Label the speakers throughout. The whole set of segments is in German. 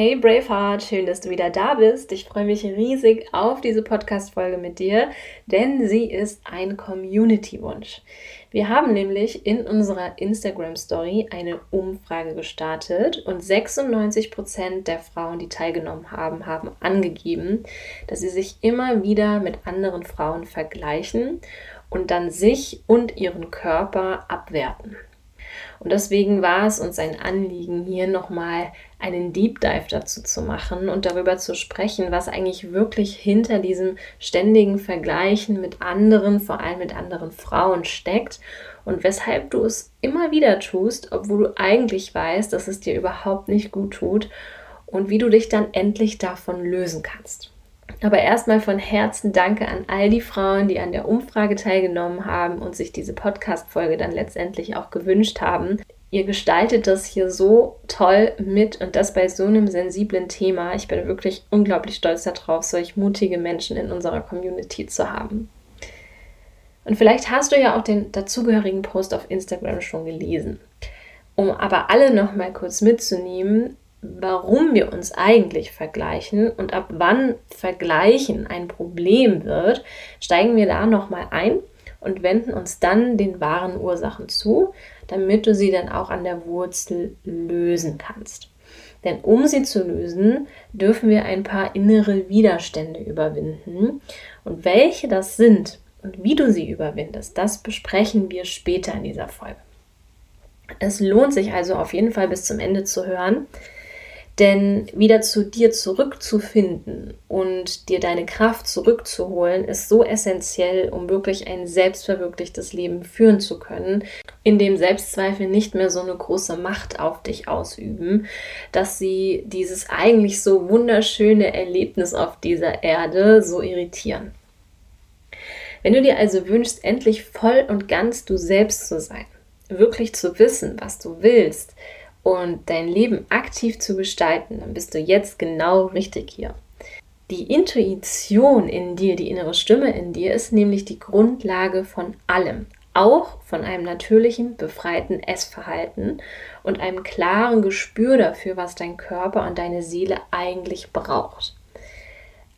Speaker 1: Hey Braveheart, schön, dass du wieder da bist. Ich freue mich riesig auf diese Podcast-Folge mit dir, denn sie ist ein Community-Wunsch. Wir haben nämlich in unserer Instagram-Story eine Umfrage gestartet und 96% der Frauen, die teilgenommen haben, haben angegeben, dass sie sich immer wieder mit anderen Frauen vergleichen und dann sich und ihren Körper abwerten. Und deswegen war es uns ein Anliegen, hier nochmal einen Deep Dive dazu zu machen und darüber zu sprechen, was eigentlich wirklich hinter diesem ständigen Vergleichen mit anderen, vor allem mit anderen Frauen steckt und weshalb du es immer wieder tust, obwohl du eigentlich weißt, dass es dir überhaupt nicht gut tut und wie du dich dann endlich davon lösen kannst. Aber erstmal von Herzen danke an all die Frauen, die an der Umfrage teilgenommen haben und sich diese Podcast-Folge dann letztendlich auch gewünscht haben. Ihr gestaltet das hier so toll mit und das bei so einem sensiblen Thema. Ich bin wirklich unglaublich stolz darauf, solch mutige Menschen in unserer Community zu haben. Und vielleicht hast du ja auch den dazugehörigen Post auf Instagram schon gelesen. Um aber alle noch mal kurz mitzunehmen, warum wir uns eigentlich vergleichen und ab wann Vergleichen ein Problem wird, steigen wir da nochmal ein und wenden uns dann den wahren Ursachen zu, damit du sie dann auch an der Wurzel lösen kannst. Denn um sie zu lösen, dürfen wir ein paar innere Widerstände überwinden. Und welche das sind und wie du sie überwindest, das besprechen wir später in dieser Folge. Es lohnt sich also auf jeden Fall bis zum Ende zu hören, denn wieder zu dir zurückzufinden und dir deine Kraft zurückzuholen, ist so essentiell, um wirklich ein selbstverwirklichtes Leben führen zu können, in dem Selbstzweifel nicht mehr so eine große Macht auf dich ausüben, dass sie dieses eigentlich so wunderschöne Erlebnis auf dieser Erde so irritieren. Wenn du dir also wünschst, endlich voll und ganz du selbst zu sein, wirklich zu wissen, was du willst, und dein Leben aktiv zu gestalten, dann bist du jetzt genau richtig hier. Die Intuition in dir, die innere Stimme in dir ist nämlich die Grundlage von allem, auch von einem natürlichen, befreiten Essverhalten und einem klaren Gespür dafür, was dein Körper und deine Seele eigentlich braucht.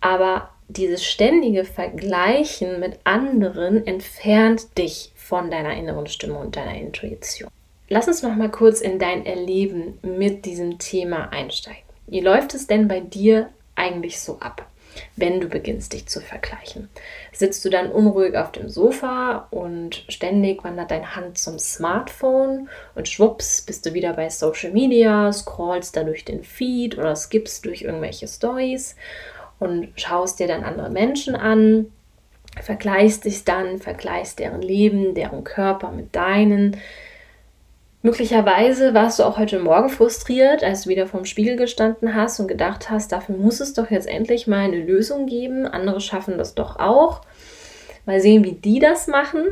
Speaker 1: Aber dieses ständige Vergleichen mit anderen entfernt dich von deiner inneren Stimme und deiner Intuition. Lass uns noch mal kurz in dein Erleben mit diesem Thema einsteigen. Wie läuft es denn bei dir eigentlich so ab, wenn du beginnst, dich zu vergleichen? Sitzt du dann unruhig auf dem Sofa und ständig wandert deine Hand zum Smartphone und schwupps bist du wieder bei Social Media, scrollst da durch den Feed oder skippst durch irgendwelche Stories und schaust dir dann andere Menschen an, vergleichst dich dann, vergleichst deren Leben, deren Körper mit deinen Möglicherweise warst du auch heute Morgen frustriert, als du wieder vorm Spiegel gestanden hast und gedacht hast, dafür muss es doch jetzt endlich mal eine Lösung geben. Andere schaffen das doch auch. Mal sehen, wie die das machen.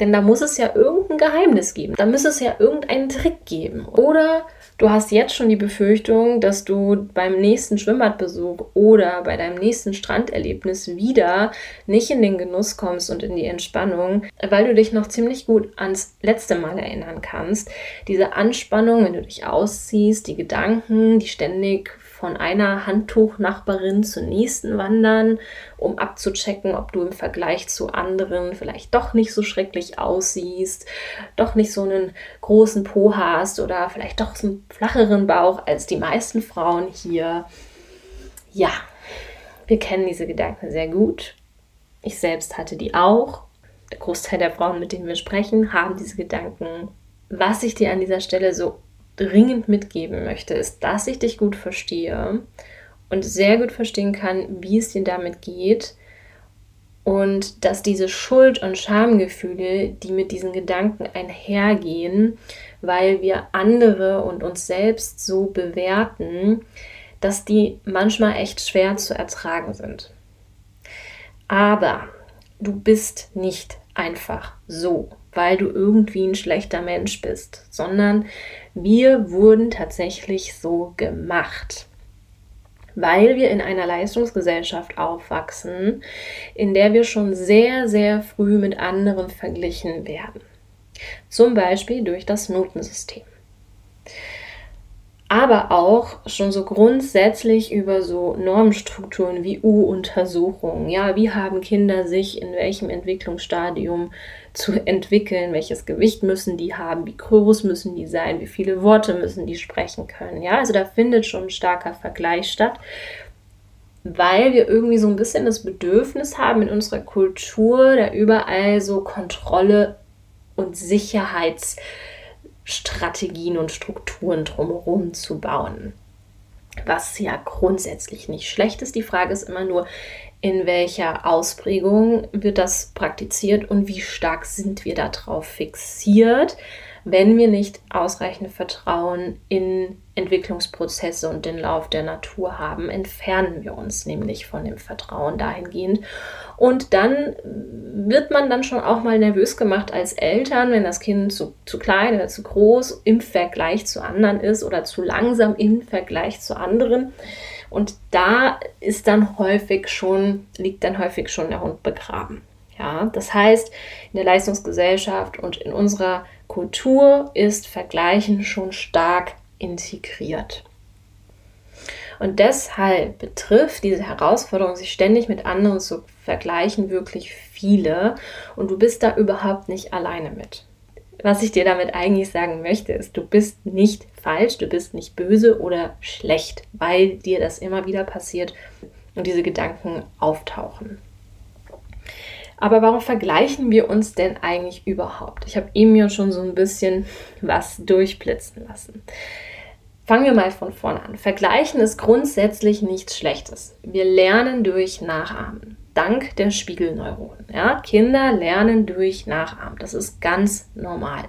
Speaker 1: Denn da muss es ja irgendein Geheimnis geben. Da muss es ja irgendeinen Trick geben. Oder Du hast jetzt schon die Befürchtung, dass du beim nächsten Schwimmbadbesuch oder bei deinem nächsten Stranderlebnis wieder nicht in den Genuss kommst und in die Entspannung, weil du dich noch ziemlich gut ans letzte Mal erinnern kannst. Diese Anspannung, wenn du dich ausziehst, die Gedanken, die ständig von einer Handtuchnachbarin zur nächsten wandern, um abzuchecken, ob du im Vergleich zu anderen vielleicht doch nicht so schrecklich aussiehst, doch nicht so einen großen Po hast oder vielleicht doch so einen flacheren Bauch als die meisten Frauen hier. Ja, wir kennen diese Gedanken sehr gut. Ich selbst hatte die auch. Der Großteil der Frauen, mit denen wir sprechen, haben diese Gedanken. Was ich dir an dieser Stelle so dringend mitgeben möchte, ist, dass ich dich gut verstehe und sehr gut verstehen kann, wie es dir damit geht und dass diese Schuld- und Schamgefühle, die mit diesen Gedanken einhergehen, weil wir andere und uns selbst so bewerten, dass die manchmal echt schwer zu ertragen sind. Aber du bist nicht einfach so weil du irgendwie ein schlechter Mensch bist, sondern wir wurden tatsächlich so gemacht. Weil wir in einer Leistungsgesellschaft aufwachsen, in der wir schon sehr, sehr früh mit anderen verglichen werden. Zum Beispiel durch das Notensystem. aber auch schon so grundsätzlich über so Normstrukturen wie U-Untersuchungen. Ja, wie haben Kinder sich in welchem Entwicklungsstadium zu entwickeln? Welches Gewicht müssen die haben? Wie groß müssen die sein? Wie viele Worte müssen die sprechen können? Ja, also da findet schon ein starker Vergleich statt, weil wir irgendwie so ein bisschen das Bedürfnis haben in unserer Kultur, da überall so Kontrolle und Sicherheits Strategien und Strukturen drumherum zu bauen. Was ja grundsätzlich nicht schlecht ist. Die Frage ist immer nur, in welcher Ausprägung wird das praktiziert und wie stark sind wir darauf fixiert wenn wir nicht ausreichend Vertrauen in Entwicklungsprozesse und den Lauf der Natur haben, entfernen wir uns nämlich von dem Vertrauen dahingehend. Und dann wird man dann schon auch mal nervös gemacht als Eltern, wenn das Kind zu, zu klein oder zu groß im Vergleich zu anderen ist oder zu langsam im Vergleich zu anderen. Und da ist dann häufig schon, liegt dann häufig schon der Hund begraben. Ja, das heißt, in der Leistungsgesellschaft und in unserer Kultur ist Vergleichen schon stark integriert. Und deshalb betrifft diese Herausforderung, sich ständig mit anderen zu vergleichen, wirklich viele. Und du bist da überhaupt nicht alleine mit. Was ich dir damit eigentlich sagen möchte, ist, du bist nicht falsch, du bist nicht böse oder schlecht, weil dir das immer wieder passiert und diese Gedanken auftauchen. Aber warum vergleichen wir uns denn eigentlich überhaupt? Ich habe eben ja schon so ein bisschen was durchblitzen lassen. Fangen wir mal von vorne an. Vergleichen ist grundsätzlich nichts Schlechtes. Wir lernen durch Nachahmen. Dank der Spiegelneuronen. Ja? Kinder lernen durch Nachahmen. Das ist ganz normal.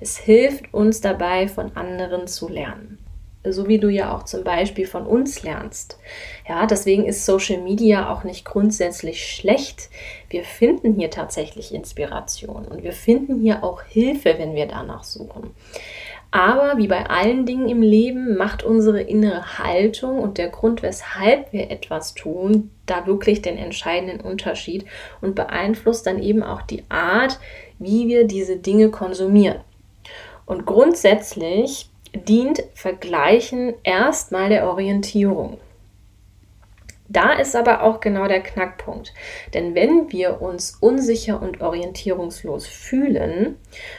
Speaker 1: Es hilft uns dabei, von anderen zu lernen so wie du ja auch zum Beispiel von uns lernst. Ja, deswegen ist Social Media auch nicht grundsätzlich schlecht. Wir finden hier tatsächlich Inspiration und wir finden hier auch Hilfe, wenn wir danach suchen. Aber wie bei allen Dingen im Leben macht unsere innere Haltung und der Grund, weshalb wir etwas tun, da wirklich den entscheidenden Unterschied und beeinflusst dann eben auch die Art, wie wir diese Dinge konsumieren. Und grundsätzlich dient Vergleichen erstmal der Orientierung. Da ist aber auch genau der Knackpunkt. Denn wenn wir uns unsicher und orientierungslos fühlen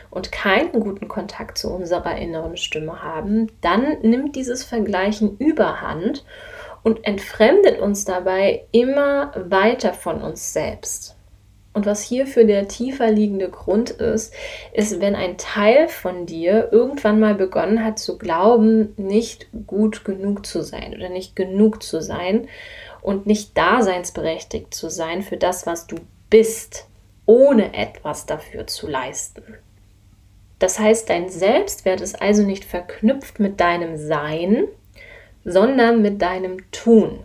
Speaker 1: und keinen guten Kontakt zu unserer inneren Stimme haben, dann nimmt dieses Vergleichen überhand und entfremdet uns dabei immer weiter von uns selbst. Und was hierfür der tiefer liegende Grund ist, ist, wenn ein Teil von dir irgendwann mal begonnen hat zu glauben, nicht gut genug zu sein oder nicht genug zu sein und nicht daseinsberechtigt zu sein für das, was du bist, ohne etwas dafür zu leisten. Das heißt, dein Selbstwert ist also nicht verknüpft mit deinem Sein, sondern mit deinem Tun.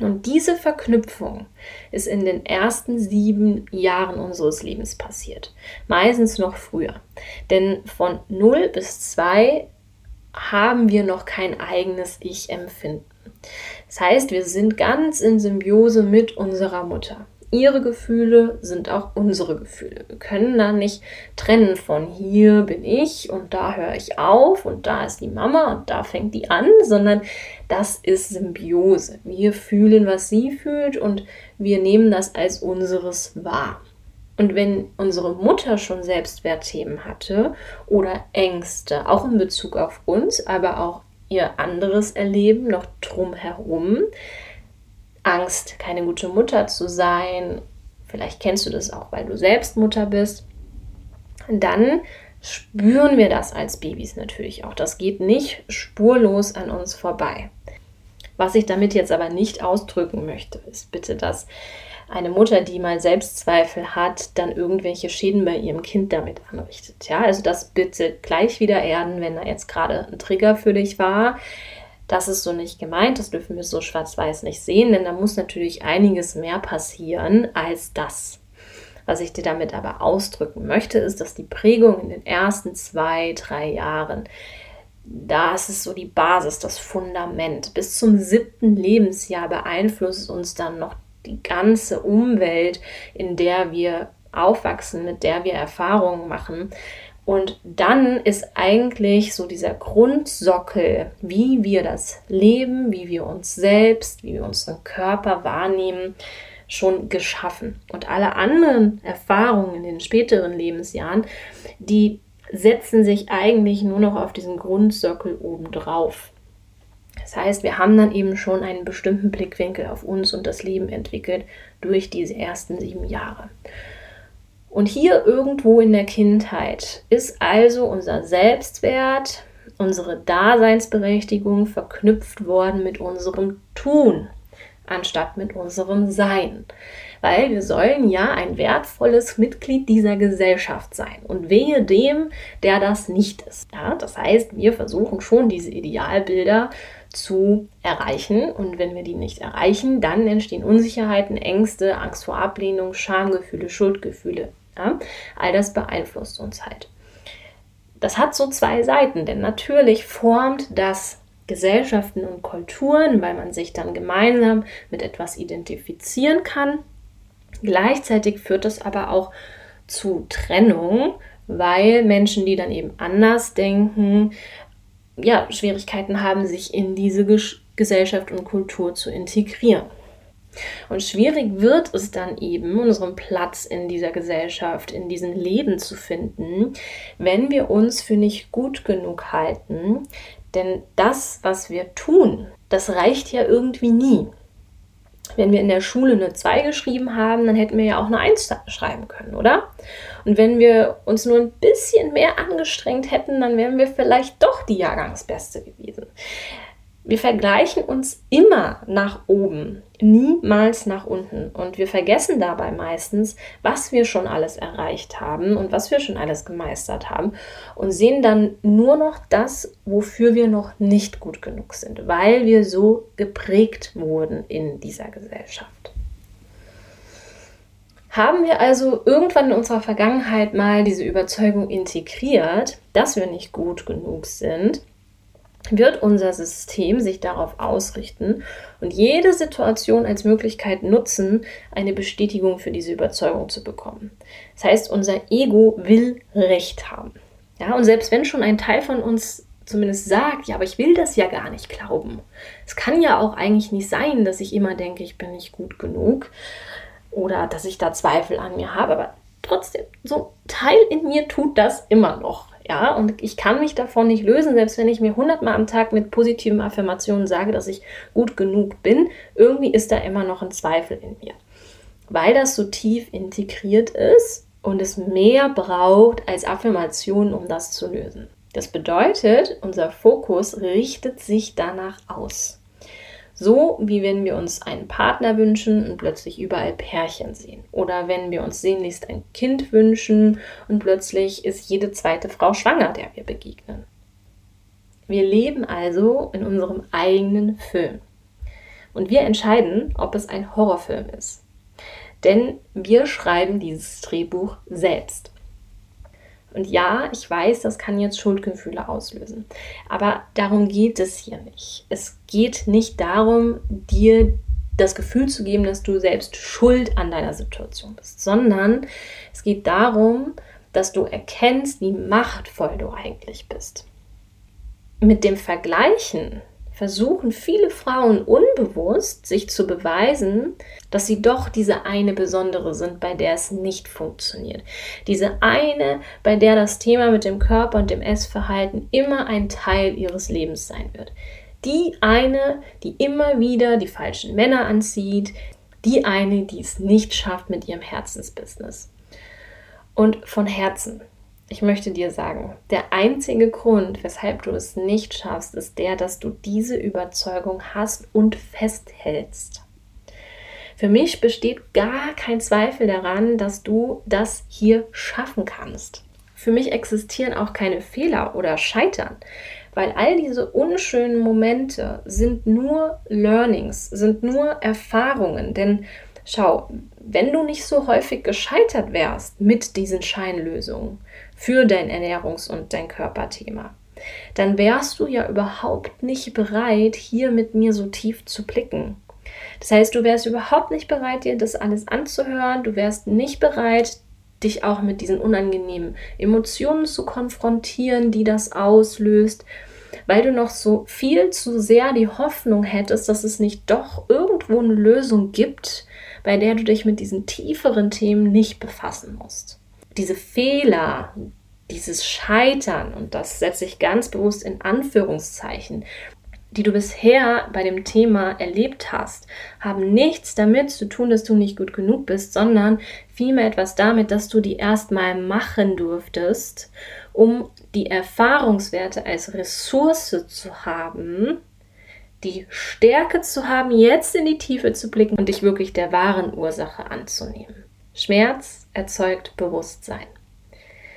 Speaker 1: Und diese Verknüpfung ist in den ersten sieben Jahren unseres Lebens passiert. Meistens noch früher. Denn von 0 bis 2 haben wir noch kein eigenes Ich-Empfinden. Das heißt, wir sind ganz in Symbiose mit unserer Mutter ihre Gefühle sind auch unsere Gefühle. Wir können da nicht trennen von hier bin ich und da höre ich auf und da ist die Mama und da fängt die an, sondern das ist Symbiose. Wir fühlen, was sie fühlt und wir nehmen das als unseres wahr. Und wenn unsere Mutter schon Selbstwertthemen hatte oder Ängste, auch in Bezug auf uns, aber auch ihr anderes Erleben noch drumherum, Angst, keine gute Mutter zu sein. Vielleicht kennst du das auch, weil du selbst Mutter bist. Dann spüren wir das als Babys natürlich auch. Das geht nicht spurlos an uns vorbei. Was ich damit jetzt aber nicht ausdrücken möchte, ist bitte, dass eine Mutter, die mal Selbstzweifel hat, dann irgendwelche Schäden bei ihrem Kind damit anrichtet. Ja, also das bitte gleich wieder erden, wenn da jetzt gerade ein Trigger für dich war. Das ist so nicht gemeint, das dürfen wir so schwarz-weiß nicht sehen, denn da muss natürlich einiges mehr passieren als das. Was ich dir damit aber ausdrücken möchte, ist, dass die Prägung in den ersten zwei, drei Jahren, das ist so die Basis, das Fundament. Bis zum siebten Lebensjahr beeinflusst uns dann noch die ganze Umwelt, in der wir aufwachsen, mit der wir Erfahrungen machen. Und dann ist eigentlich so dieser Grundsockel, wie wir das Leben, wie wir uns selbst, wie wir unseren Körper wahrnehmen, schon geschaffen. Und alle anderen Erfahrungen in den späteren Lebensjahren, die setzen sich eigentlich nur noch auf diesen Grundsockel obendrauf. Das heißt, wir haben dann eben schon einen bestimmten Blickwinkel auf uns und das Leben entwickelt durch diese ersten sieben Jahre. Und hier irgendwo in der Kindheit ist also unser Selbstwert, unsere Daseinsberechtigung verknüpft worden mit unserem Tun, anstatt mit unserem Sein. Weil wir sollen ja ein wertvolles Mitglied dieser Gesellschaft sein. Und wehe dem, der das nicht ist. Ja, das heißt, wir versuchen schon diese Idealbilder zu erreichen. Und wenn wir die nicht erreichen, dann entstehen Unsicherheiten, Ängste, Angst vor Ablehnung, Schamgefühle, Schuldgefühle, ja? All das beeinflusst uns halt. Das hat so zwei Seiten, denn natürlich formt das Gesellschaften und Kulturen, weil man sich dann gemeinsam mit etwas identifizieren kann. Gleichzeitig führt das aber auch zu Trennung, weil Menschen, die dann eben anders denken, ja, Schwierigkeiten haben, sich in diese Gesellschaft und Kultur zu integrieren. Und schwierig wird es dann eben, unseren Platz in dieser Gesellschaft, in diesem Leben zu finden, wenn wir uns für nicht gut genug halten. Denn das, was wir tun, das reicht ja irgendwie nie. Wenn wir in der Schule eine 2 geschrieben haben, dann hätten wir ja auch eine 1 schreiben können, oder? Und wenn wir uns nur ein bisschen mehr angestrengt hätten, dann wären wir vielleicht doch die Jahrgangsbeste gewesen. Wir vergleichen uns immer nach oben, niemals nach unten. Und wir vergessen dabei meistens, was wir schon alles erreicht haben und was wir schon alles gemeistert haben und sehen dann nur noch das, wofür wir noch nicht gut genug sind, weil wir so geprägt wurden in dieser Gesellschaft. Haben wir also irgendwann in unserer Vergangenheit mal diese Überzeugung integriert, dass wir nicht gut genug sind, wird unser System sich darauf ausrichten und jede Situation als Möglichkeit nutzen, eine Bestätigung für diese Überzeugung zu bekommen. Das heißt, unser Ego will Recht haben. Ja, und selbst wenn schon ein Teil von uns zumindest sagt, ja, aber ich will das ja gar nicht glauben. Es kann ja auch eigentlich nicht sein, dass ich immer denke, ich bin nicht gut genug oder dass ich da Zweifel an mir habe, aber trotzdem, so ein Teil in mir tut das immer noch. Ja, und ich kann mich davon nicht lösen, selbst wenn ich mir hundertmal am Tag mit positiven Affirmationen sage, dass ich gut genug bin. Irgendwie ist da immer noch ein Zweifel in mir. Weil das so tief integriert ist und es mehr braucht als Affirmationen, um das zu lösen. Das bedeutet, unser Fokus richtet sich danach aus. So wie wenn wir uns einen Partner wünschen und plötzlich überall Pärchen sehen. Oder wenn wir uns sehnlichst ein Kind wünschen und plötzlich ist jede zweite Frau schwanger, der wir begegnen. Wir leben also in unserem eigenen Film. Und wir entscheiden, ob es ein Horrorfilm ist. Denn wir schreiben dieses Drehbuch selbst. Und ja, ich weiß, das kann jetzt Schuldgefühle auslösen. Aber darum geht es hier nicht. Es geht nicht darum, dir das Gefühl zu geben, dass du selbst schuld an deiner Situation bist, sondern es geht darum, dass du erkennst, wie machtvoll du eigentlich bist. Mit dem Vergleichen versuchen viele Frauen unbewusst sich zu beweisen, dass sie doch diese eine besondere sind, bei der es nicht funktioniert. Diese eine, bei der das Thema mit dem Körper und dem Essverhalten immer ein Teil ihres Lebens sein wird. Die eine, die immer wieder die falschen Männer anzieht, die eine, die es nicht schafft mit ihrem Herzensbusiness. Und von Herzen, ich möchte dir sagen, der einzige Grund, weshalb du es nicht schaffst, ist der, dass du diese Überzeugung hast und festhältst. Für mich besteht gar kein Zweifel daran, dass du das hier schaffen kannst. Für mich existieren auch keine Fehler oder Scheitern, weil all diese unschönen Momente sind nur Learnings, sind nur Erfahrungen. Denn schau, wenn du nicht so häufig gescheitert wärst mit diesen Scheinlösungen, für dein Ernährungs- und dein Körperthema, dann wärst du ja überhaupt nicht bereit, hier mit mir so tief zu blicken. Das heißt, du wärst überhaupt nicht bereit, dir das alles anzuhören, du wärst nicht bereit, dich auch mit diesen unangenehmen Emotionen zu konfrontieren, die das auslöst, weil du noch so viel zu sehr die Hoffnung hättest, dass es nicht doch irgendwo eine Lösung gibt, bei der du dich mit diesen tieferen Themen nicht befassen musst. Diese Fehler, dieses Scheitern, und das setze ich ganz bewusst in Anführungszeichen, die du bisher bei dem Thema erlebt hast, haben nichts damit zu tun, dass du nicht gut genug bist, sondern vielmehr etwas damit, dass du die erstmal machen durftest, um die Erfahrungswerte als Ressource zu haben, die Stärke zu haben, jetzt in die Tiefe zu blicken und dich wirklich der wahren Ursache anzunehmen. Schmerz erzeugt Bewusstsein.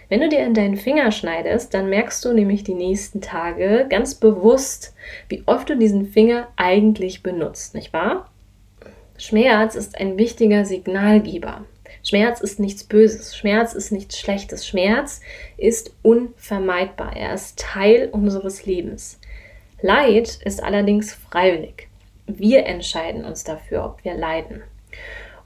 Speaker 1: Wenn du dir in deinen Finger schneidest, dann merkst du nämlich die nächsten Tage ganz bewusst, wie oft du diesen Finger eigentlich benutzt, nicht wahr? Schmerz ist ein wichtiger Signalgeber. Schmerz ist nichts Böses, Schmerz ist nichts Schlechtes, Schmerz ist unvermeidbar, er ist Teil unseres Lebens. Leid ist allerdings freiwillig. Wir entscheiden uns dafür, ob wir leiden.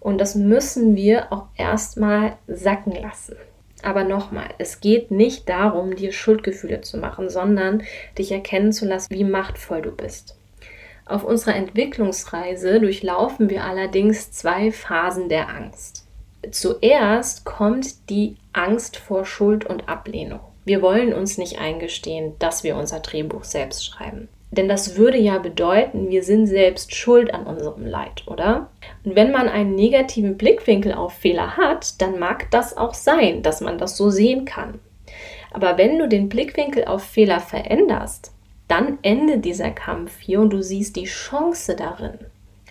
Speaker 1: Und das müssen wir auch erstmal sacken lassen. Aber nochmal, es geht nicht darum, dir Schuldgefühle zu machen, sondern dich erkennen zu lassen, wie machtvoll du bist. Auf unserer Entwicklungsreise durchlaufen wir allerdings zwei Phasen der Angst. Zuerst kommt die Angst vor Schuld und Ablehnung. Wir wollen uns nicht eingestehen, dass wir unser Drehbuch selbst schreiben. Denn das würde ja bedeuten, wir sind selbst schuld an unserem Leid, oder? Und wenn man einen negativen Blickwinkel auf Fehler hat, dann mag das auch sein, dass man das so sehen kann. Aber wenn du den Blickwinkel auf Fehler veränderst, dann endet dieser Kampf hier und du siehst die Chance darin.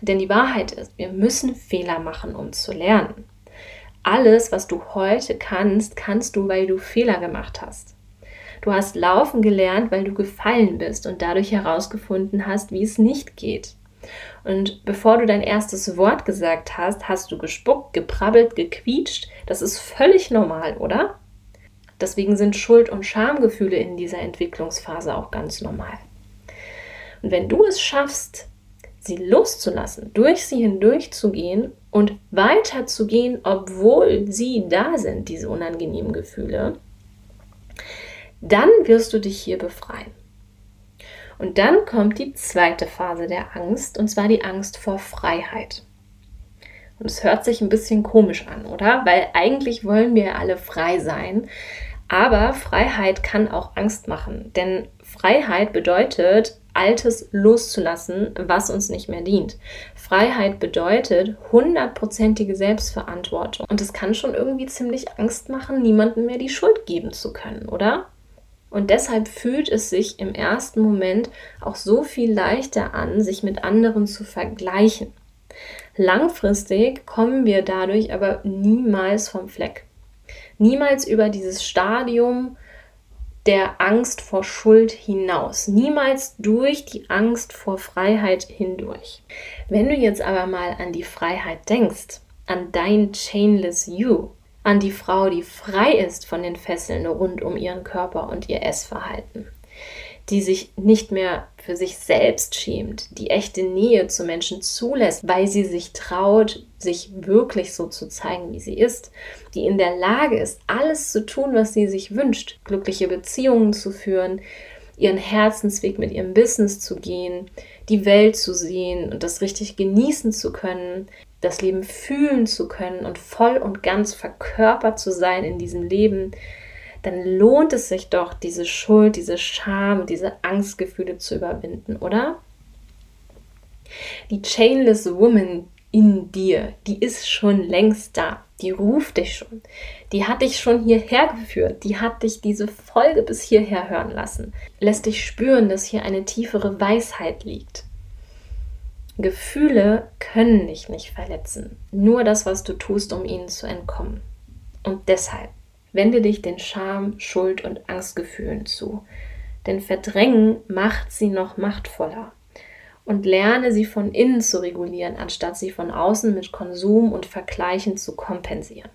Speaker 1: Denn die Wahrheit ist, wir müssen Fehler machen, um zu lernen. Alles, was du heute kannst, kannst du, weil du Fehler gemacht hast. Du hast laufen gelernt, weil du gefallen bist und dadurch herausgefunden hast, wie es nicht geht. Und bevor du dein erstes Wort gesagt hast, hast du gespuckt, geprabbelt, gequietscht. Das ist völlig normal, oder? Deswegen sind Schuld- und Schamgefühle in dieser Entwicklungsphase auch ganz normal. Und wenn du es schaffst, sie loszulassen, durch sie hindurchzugehen und weiterzugehen, obwohl sie da sind, diese unangenehmen Gefühle, dann wirst du dich hier befreien. Und dann kommt die zweite Phase der Angst, und zwar die Angst vor Freiheit. Und es hört sich ein bisschen komisch an, oder? Weil eigentlich wollen wir alle frei sein. Aber Freiheit kann auch Angst machen. Denn Freiheit bedeutet, Altes loszulassen, was uns nicht mehr dient. Freiheit bedeutet hundertprozentige Selbstverantwortung. Und es kann schon irgendwie ziemlich Angst machen, niemandem mehr die Schuld geben zu können, oder? Und deshalb fühlt es sich im ersten Moment auch so viel leichter an, sich mit anderen zu vergleichen. Langfristig kommen wir dadurch aber niemals vom Fleck. Niemals über dieses Stadium der Angst vor Schuld hinaus. Niemals durch die Angst vor Freiheit hindurch. Wenn du jetzt aber mal an die Freiheit denkst, an dein Chainless You, an die Frau, die frei ist von den Fesseln rund um ihren Körper und ihr Essverhalten, die sich nicht mehr für sich selbst schämt, die echte Nähe zu Menschen zulässt, weil sie sich traut, sich wirklich so zu zeigen, wie sie ist, die in der Lage ist, alles zu tun, was sie sich wünscht, glückliche Beziehungen zu führen, ihren Herzensweg mit ihrem Business zu gehen, die Welt zu sehen und das richtig genießen zu können, das Leben fühlen zu können und voll und ganz verkörpert zu sein in diesem Leben, dann lohnt es sich doch, diese Schuld, diese Scham, diese Angstgefühle zu überwinden, oder? Die Chainless Woman in dir, die ist schon längst da. Die ruft dich schon. Die hat dich schon hierher geführt. Die hat dich diese Folge bis hierher hören lassen. Lässt dich spüren, dass hier eine tiefere Weisheit liegt. Gefühle können dich nicht verletzen. Nur das, was du tust, um ihnen zu entkommen. Und deshalb wende dich den Scham, Schuld und Angstgefühlen zu. Denn Verdrängen macht sie noch machtvoller. Und lerne sie von innen zu regulieren, anstatt sie von außen mit Konsum und Vergleichen zu kompensieren.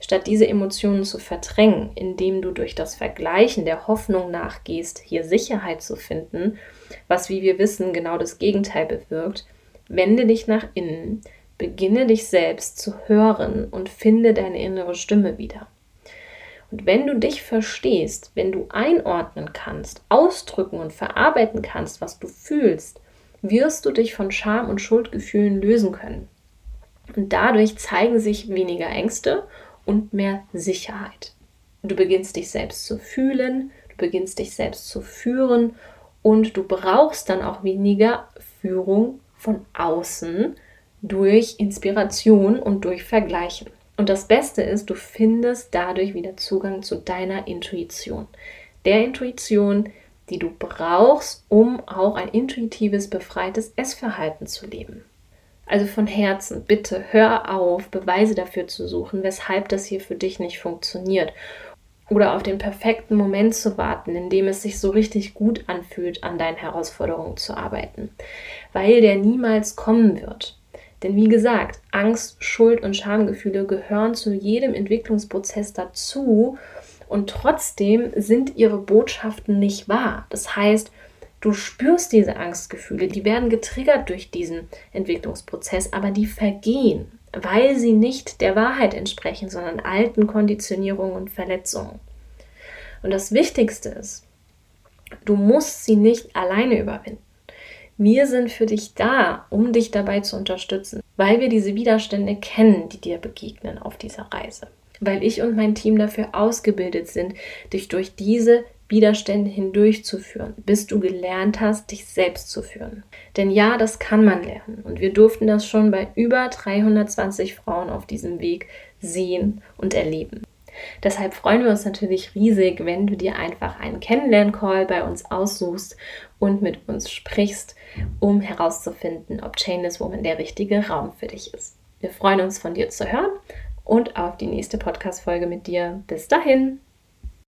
Speaker 1: Statt diese Emotionen zu verdrängen, indem du durch das Vergleichen der Hoffnung nachgehst, hier Sicherheit zu finden, was wie wir wissen genau das Gegenteil bewirkt, wende dich nach innen, Beginne dich selbst zu hören und finde deine innere Stimme wieder. Und wenn du dich verstehst, wenn du einordnen kannst, ausdrücken und verarbeiten kannst, was du fühlst, wirst du dich von Scham und Schuldgefühlen lösen können. Und dadurch zeigen sich weniger Ängste und mehr Sicherheit. Du beginnst dich selbst zu fühlen, du beginnst dich selbst zu führen und du brauchst dann auch weniger Führung von außen durch Inspiration und durch Vergleichen. Und das Beste ist, du findest dadurch wieder Zugang zu deiner Intuition. Der Intuition, die du brauchst, um auch ein intuitives, befreites Essverhalten zu leben. Also von Herzen, bitte hör auf, Beweise dafür zu suchen, weshalb das hier für dich nicht funktioniert oder auf den perfekten Moment zu warten, in dem es sich so richtig gut anfühlt, an deinen Herausforderungen zu arbeiten, weil der niemals kommen wird. Denn wie gesagt, Angst, Schuld und Schamgefühle gehören zu jedem Entwicklungsprozess dazu und trotzdem sind ihre Botschaften nicht wahr. Das heißt, du spürst diese Angstgefühle, die werden getriggert durch diesen Entwicklungsprozess, aber die vergehen weil sie nicht der Wahrheit entsprechen, sondern alten Konditionierungen und Verletzungen. Und das Wichtigste ist, du musst sie nicht alleine überwinden. Wir sind für dich da, um dich dabei zu unterstützen, weil wir diese Widerstände kennen, die dir begegnen auf dieser Reise. Weil ich und mein Team dafür ausgebildet sind, dich durch diese Widerstände hindurchzuführen, bis du gelernt hast, dich selbst zu führen. Denn ja, das kann man lernen und wir durften das schon bei über 320 Frauen auf diesem Weg sehen und erleben. Deshalb freuen wir uns natürlich riesig, wenn du dir einfach einen Kennenlern-Call bei uns aussuchst und mit uns sprichst, um herauszufinden, ob Chainless Woman der richtige Raum für dich ist. Wir freuen uns von dir zu hören und auf die nächste Podcast-Folge mit dir. Bis dahin!